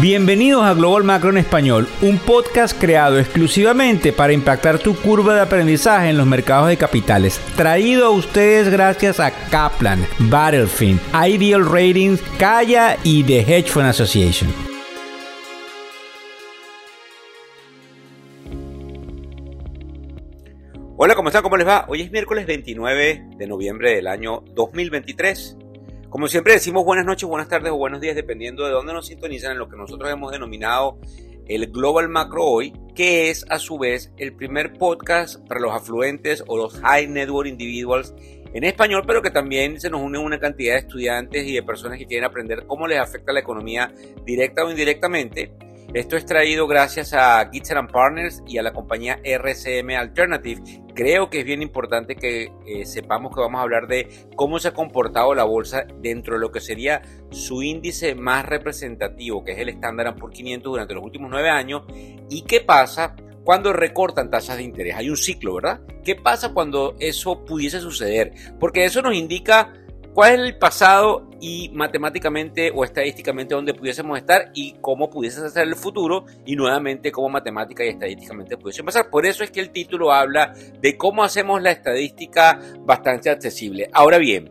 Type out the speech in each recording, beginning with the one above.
Bienvenidos a Global Macro en Español, un podcast creado exclusivamente para impactar tu curva de aprendizaje en los mercados de capitales. Traído a ustedes gracias a Kaplan, Battlefield, Ideal Ratings, Kaya y The Hedge Fund Association. Hola, ¿cómo están? ¿Cómo les va? Hoy es miércoles 29 de noviembre del año 2023. Como siempre decimos buenas noches, buenas tardes o buenos días, dependiendo de dónde nos sintonizan en lo que nosotros hemos denominado el Global Macro Hoy, que es a su vez el primer podcast para los afluentes o los High Network Individuals en español, pero que también se nos une una cantidad de estudiantes y de personas que quieren aprender cómo les afecta la economía directa o indirectamente esto es traído gracias a Gitzer Partners y a la compañía RCM Alternative. Creo que es bien importante que eh, sepamos que vamos a hablar de cómo se ha comportado la bolsa dentro de lo que sería su índice más representativo, que es el Standard Poor's 500 durante los últimos nueve años, y qué pasa cuando recortan tasas de interés. Hay un ciclo, ¿verdad? ¿Qué pasa cuando eso pudiese suceder? Porque eso nos indica cuál es el pasado y matemáticamente o estadísticamente dónde pudiésemos estar y cómo pudiese ser el futuro y nuevamente cómo matemática y estadísticamente pudiese pasar. Por eso es que el título habla de cómo hacemos la estadística bastante accesible. Ahora bien,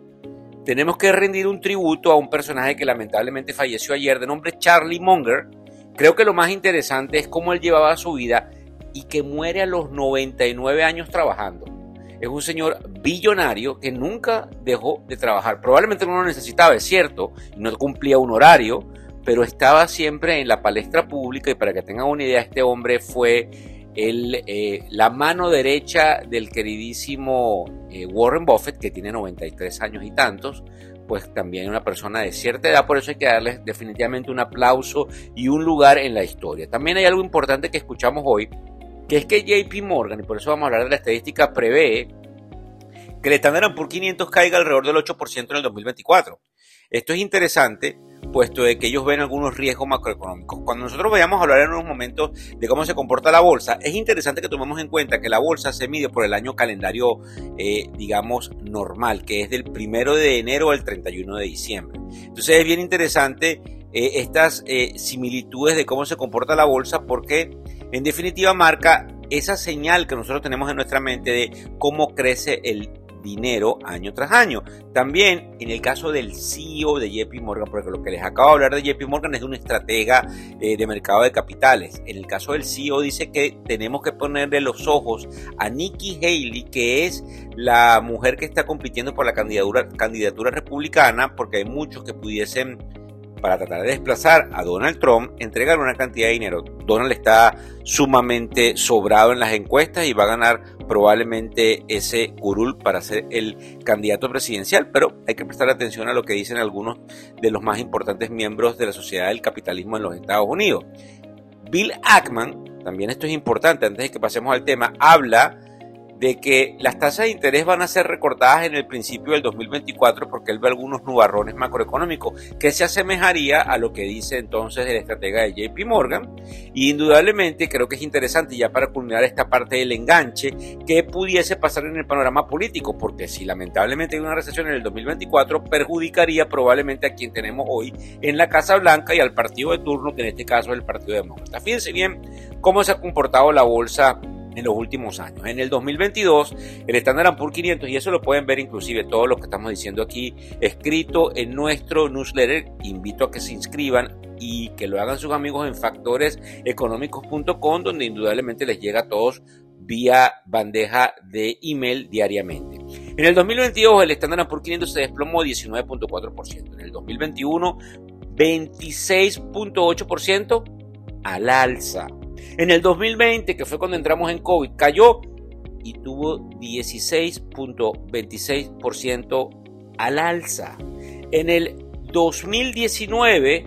tenemos que rendir un tributo a un personaje que lamentablemente falleció ayer de nombre Charlie Munger. Creo que lo más interesante es cómo él llevaba su vida y que muere a los 99 años trabajando es un señor billonario que nunca dejó de trabajar. Probablemente no lo necesitaba, es cierto, no cumplía un horario, pero estaba siempre en la palestra pública y para que tengan una idea, este hombre fue el, eh, la mano derecha del queridísimo eh, Warren Buffett, que tiene 93 años y tantos, pues también una persona de cierta edad, por eso hay que darle definitivamente un aplauso y un lugar en la historia. También hay algo importante que escuchamos hoy, que es que JP Morgan, y por eso vamos a hablar de la estadística, prevé que el Standard por 500 caiga alrededor del 8% en el 2024. Esto es interesante, puesto de que ellos ven algunos riesgos macroeconómicos. Cuando nosotros vayamos a hablar en unos momentos de cómo se comporta la bolsa, es interesante que tomemos en cuenta que la bolsa se mide por el año calendario, eh, digamos, normal, que es del primero de enero al 31 de diciembre. Entonces es bien interesante eh, estas eh, similitudes de cómo se comporta la bolsa porque en definitiva marca esa señal que nosotros tenemos en nuestra mente de cómo crece el dinero año tras año. También en el caso del CEO de JP Morgan, porque lo que les acabo de hablar de JP Morgan es de un estratega eh, de mercado de capitales. En el caso del CEO dice que tenemos que ponerle los ojos a Nikki Haley, que es la mujer que está compitiendo por la candidatura, candidatura republicana, porque hay muchos que pudiesen para tratar de desplazar a Donald Trump, entregar una cantidad de dinero. Donald está sumamente sobrado en las encuestas y va a ganar probablemente ese curul para ser el candidato presidencial, pero hay que prestar atención a lo que dicen algunos de los más importantes miembros de la sociedad del capitalismo en los Estados Unidos. Bill Ackman, también esto es importante antes de que pasemos al tema, habla de que las tasas de interés van a ser recortadas en el principio del 2024 porque él ve algunos nubarrones macroeconómicos que se asemejaría a lo que dice entonces el estratega de JP Morgan y indudablemente creo que es interesante ya para culminar esta parte del enganche que pudiese pasar en el panorama político porque si lamentablemente hay una recesión en el 2024 perjudicaría probablemente a quien tenemos hoy en la Casa Blanca y al partido de turno que en este caso es el Partido Demócrata. Fíjense bien cómo se ha comportado la bolsa en los últimos años. En el 2022, el Standard Poor's 500, y eso lo pueden ver inclusive todo lo que estamos diciendo aquí, escrito en nuestro newsletter, invito a que se inscriban y que lo hagan sus amigos en factoreseconómicos.com, donde indudablemente les llega a todos vía bandeja de email diariamente. En el 2022 el Standard Poor's 500 se desplomó 19.4%, en el 2021 26.8% al alza. En el 2020, que fue cuando entramos en COVID, cayó y tuvo 16.26% al alza. En el 2019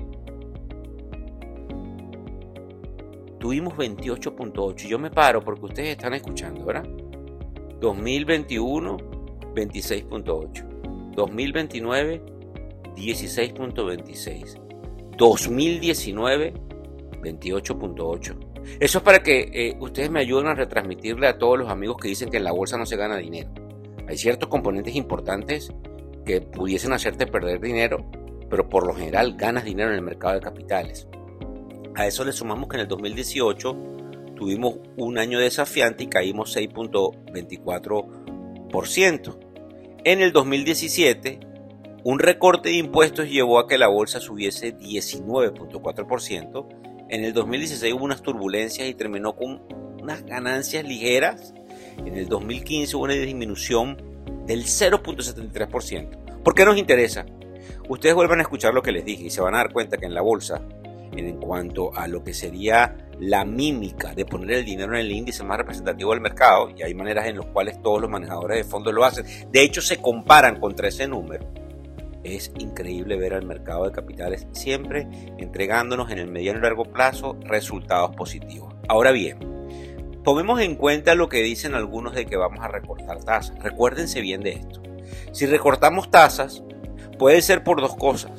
tuvimos 28.8. Yo me paro porque ustedes están escuchando, ¿verdad? 2021, 26.8. 2029, 16.26. 2019, 28.8. Eso es para que eh, ustedes me ayuden a retransmitirle a todos los amigos que dicen que en la bolsa no se gana dinero. Hay ciertos componentes importantes que pudiesen hacerte perder dinero, pero por lo general ganas dinero en el mercado de capitales. A eso le sumamos que en el 2018 tuvimos un año desafiante y caímos 6.24%. En el 2017, un recorte de impuestos llevó a que la bolsa subiese 19.4%. En el 2016 hubo unas turbulencias y terminó con unas ganancias ligeras. En el 2015 hubo una disminución del 0.73%. ¿Por qué nos interesa? Ustedes vuelvan a escuchar lo que les dije y se van a dar cuenta que en la bolsa, en cuanto a lo que sería la mímica de poner el dinero en el índice más representativo del mercado, y hay maneras en las cuales todos los manejadores de fondos lo hacen, de hecho se comparan contra ese número, es increíble ver al mercado de capitales siempre entregándonos en el mediano y largo plazo resultados positivos. Ahora bien, tomemos en cuenta lo que dicen algunos de que vamos a recortar tasas. Recuérdense bien de esto. Si recortamos tasas, puede ser por dos cosas.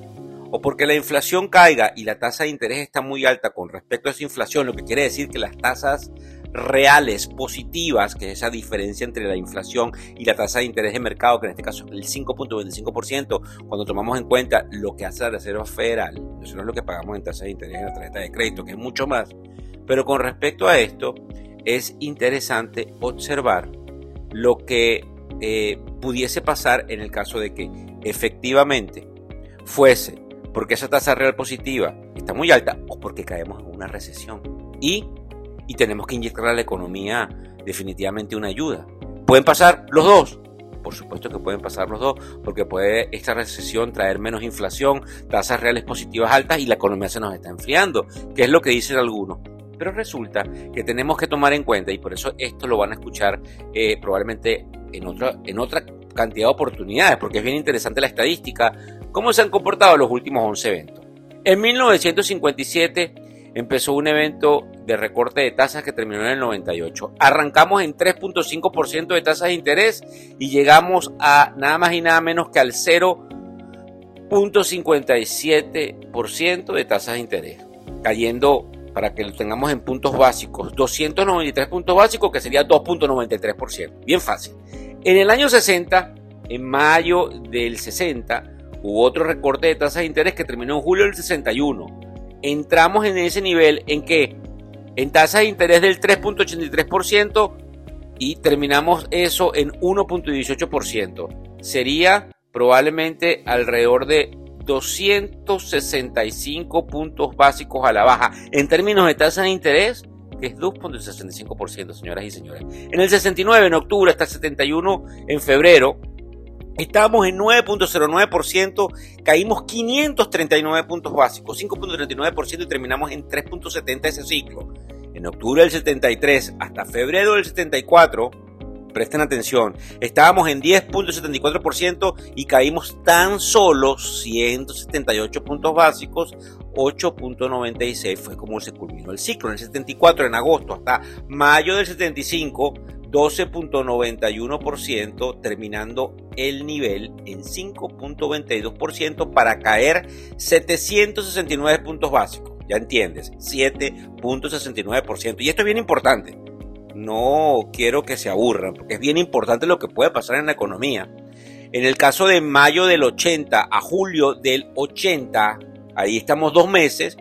O porque la inflación caiga y la tasa de interés está muy alta con respecto a esa inflación, lo que quiere decir que las tasas reales positivas, que es esa diferencia entre la inflación y la tasa de interés de mercado, que en este caso es el 5.25%, cuando tomamos en cuenta lo que hace la Reserva Federal, eso no es lo que pagamos en tasa de interés en la tarjeta de crédito, que es mucho más. Pero con respecto a esto, es interesante observar lo que eh, pudiese pasar en el caso de que efectivamente fuese porque esa tasa real positiva está muy alta o porque caemos en una recesión. Y y tenemos que inyectar a la economía definitivamente una ayuda. ¿Pueden pasar los dos? Por supuesto que pueden pasar los dos, porque puede esta recesión traer menos inflación, tasas reales positivas altas y la economía se nos está enfriando, que es lo que dicen algunos. Pero resulta que tenemos que tomar en cuenta, y por eso esto lo van a escuchar eh, probablemente en otra, en otra cantidad de oportunidades, porque es bien interesante la estadística, cómo se han comportado los últimos 11 eventos. En 1957 empezó un evento de recorte de tasas que terminó en el 98. Arrancamos en 3.5% de tasas de interés y llegamos a nada más y nada menos que al 0.57% de tasas de interés, cayendo para que lo tengamos en puntos básicos, 293 puntos básicos que sería 2.93%. Bien fácil. En el año 60, en mayo del 60, hubo otro recorte de tasas de interés que terminó en julio del 61 entramos en ese nivel en que en tasa de interés del 3.83% y terminamos eso en 1.18%. Sería probablemente alrededor de 265 puntos básicos a la baja. En términos de tasa de interés, que es 2.65%, señoras y señores. En el 69, en octubre, hasta el 71, en febrero, Estábamos en 9.09%, caímos 539 puntos básicos, 5.39% y terminamos en 3.70 ese ciclo. En octubre del 73 hasta febrero del 74, presten atención, estábamos en 10.74% y caímos tan solo 178 puntos básicos, 8.96 fue como se culminó el ciclo. En el 74, en agosto, hasta mayo del 75, 12.91%, terminando el nivel en 5.22% para caer 769 puntos básicos. Ya entiendes, 7.69%. Y esto es bien importante. No quiero que se aburran, porque es bien importante lo que puede pasar en la economía. En el caso de mayo del 80 a julio del 80, ahí estamos dos meses,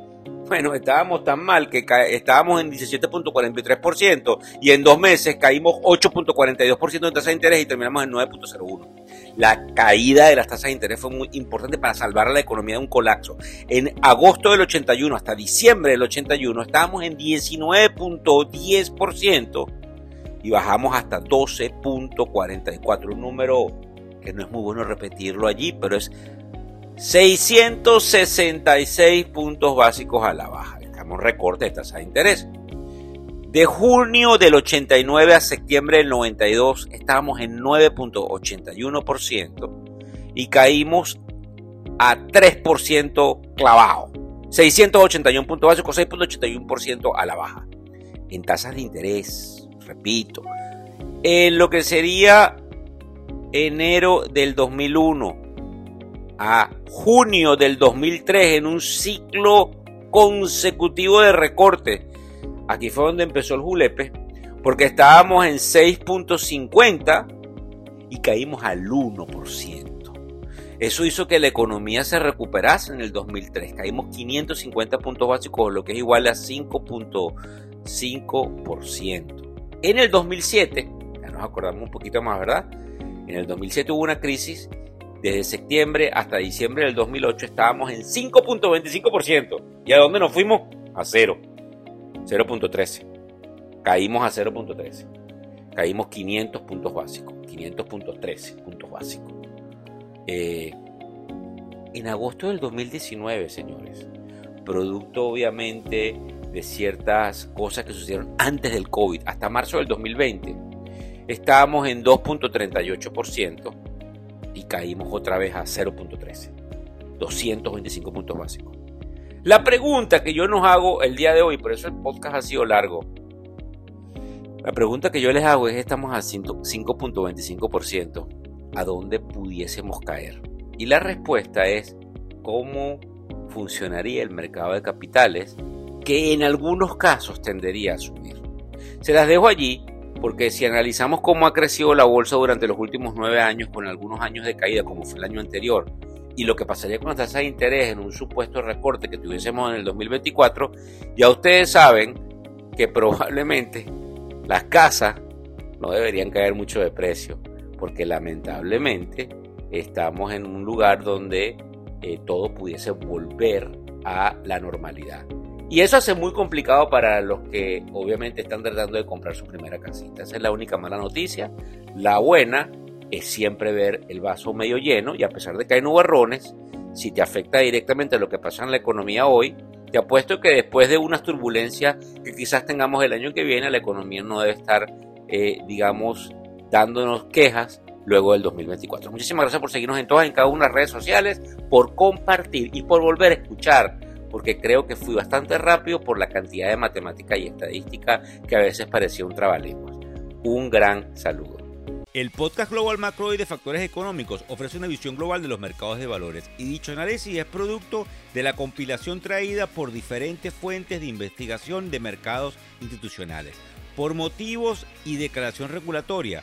bueno, estábamos tan mal que estábamos en 17.43% y en dos meses caímos 8.42% en tasa de interés y terminamos en 9.01%. La caída de las tasas de interés fue muy importante para salvar a la economía de un colapso. En agosto del 81 hasta diciembre del 81 estábamos en 19.10% y bajamos hasta 12.44, un número que no es muy bueno repetirlo allí, pero es 666 puntos básicos a la baja. Estamos recorte de tasa de interés. De junio del 89 a septiembre del 92 estábamos en 9.81% y caímos a 3% clavado. 681 puntos básicos, 6.81% a la baja. En tasas de interés, repito. En lo que sería enero del 2001 a junio del 2003 en un ciclo consecutivo de recorte. Aquí fue donde empezó el julepe, porque estábamos en 6.50 y caímos al 1%. Eso hizo que la economía se recuperase en el 2003. Caímos 550 puntos básicos, lo que es igual a 5.5%. En el 2007, ya nos acordamos un poquito más, ¿verdad? En el 2007 hubo una crisis. Desde septiembre hasta diciembre del 2008 estábamos en 5.25%. ¿Y a dónde nos fuimos? A cero. 0.13. Caímos a 0.13. Caímos 500 puntos básicos. 500.13 puntos básicos. Eh, en agosto del 2019, señores, producto obviamente de ciertas cosas que sucedieron antes del COVID, hasta marzo del 2020, estábamos en 2.38% y caímos otra vez a 0.13, 225 puntos básicos. La pregunta que yo nos hago el día de hoy, por eso el podcast ha sido largo, la pregunta que yo les hago es, estamos a 5.25%, ¿a dónde pudiésemos caer? Y la respuesta es, ¿cómo funcionaría el mercado de capitales que en algunos casos tendería a subir? Se las dejo allí porque si analizamos cómo ha crecido la bolsa durante los últimos nueve años con algunos años de caída como fue el año anterior y lo que pasaría con las tasas de interés en un supuesto recorte que tuviésemos en el 2024, ya ustedes saben que probablemente las casas no deberían caer mucho de precio, porque lamentablemente estamos en un lugar donde eh, todo pudiese volver a la normalidad. Y eso hace muy complicado para los que obviamente están tratando de comprar su primera casita. Esa es la única mala noticia. La buena es siempre ver el vaso medio lleno y a pesar de que hay nubarrones, si te afecta directamente lo que pasa en la economía hoy, te apuesto que después de unas turbulencias que quizás tengamos el año que viene, la economía no debe estar, eh, digamos, dándonos quejas luego del 2024. Muchísimas gracias por seguirnos en todas, en cada una de las redes sociales, por compartir y por volver a escuchar, porque creo que fui bastante rápido por la cantidad de matemática y estadística que a veces parecía un trabalenguas. Un gran saludo. El podcast Global Macro y de Factores Económicos ofrece una visión global de los mercados de valores y dicho análisis es producto de la compilación traída por diferentes fuentes de investigación de mercados institucionales. Por motivos y declaración regulatoria,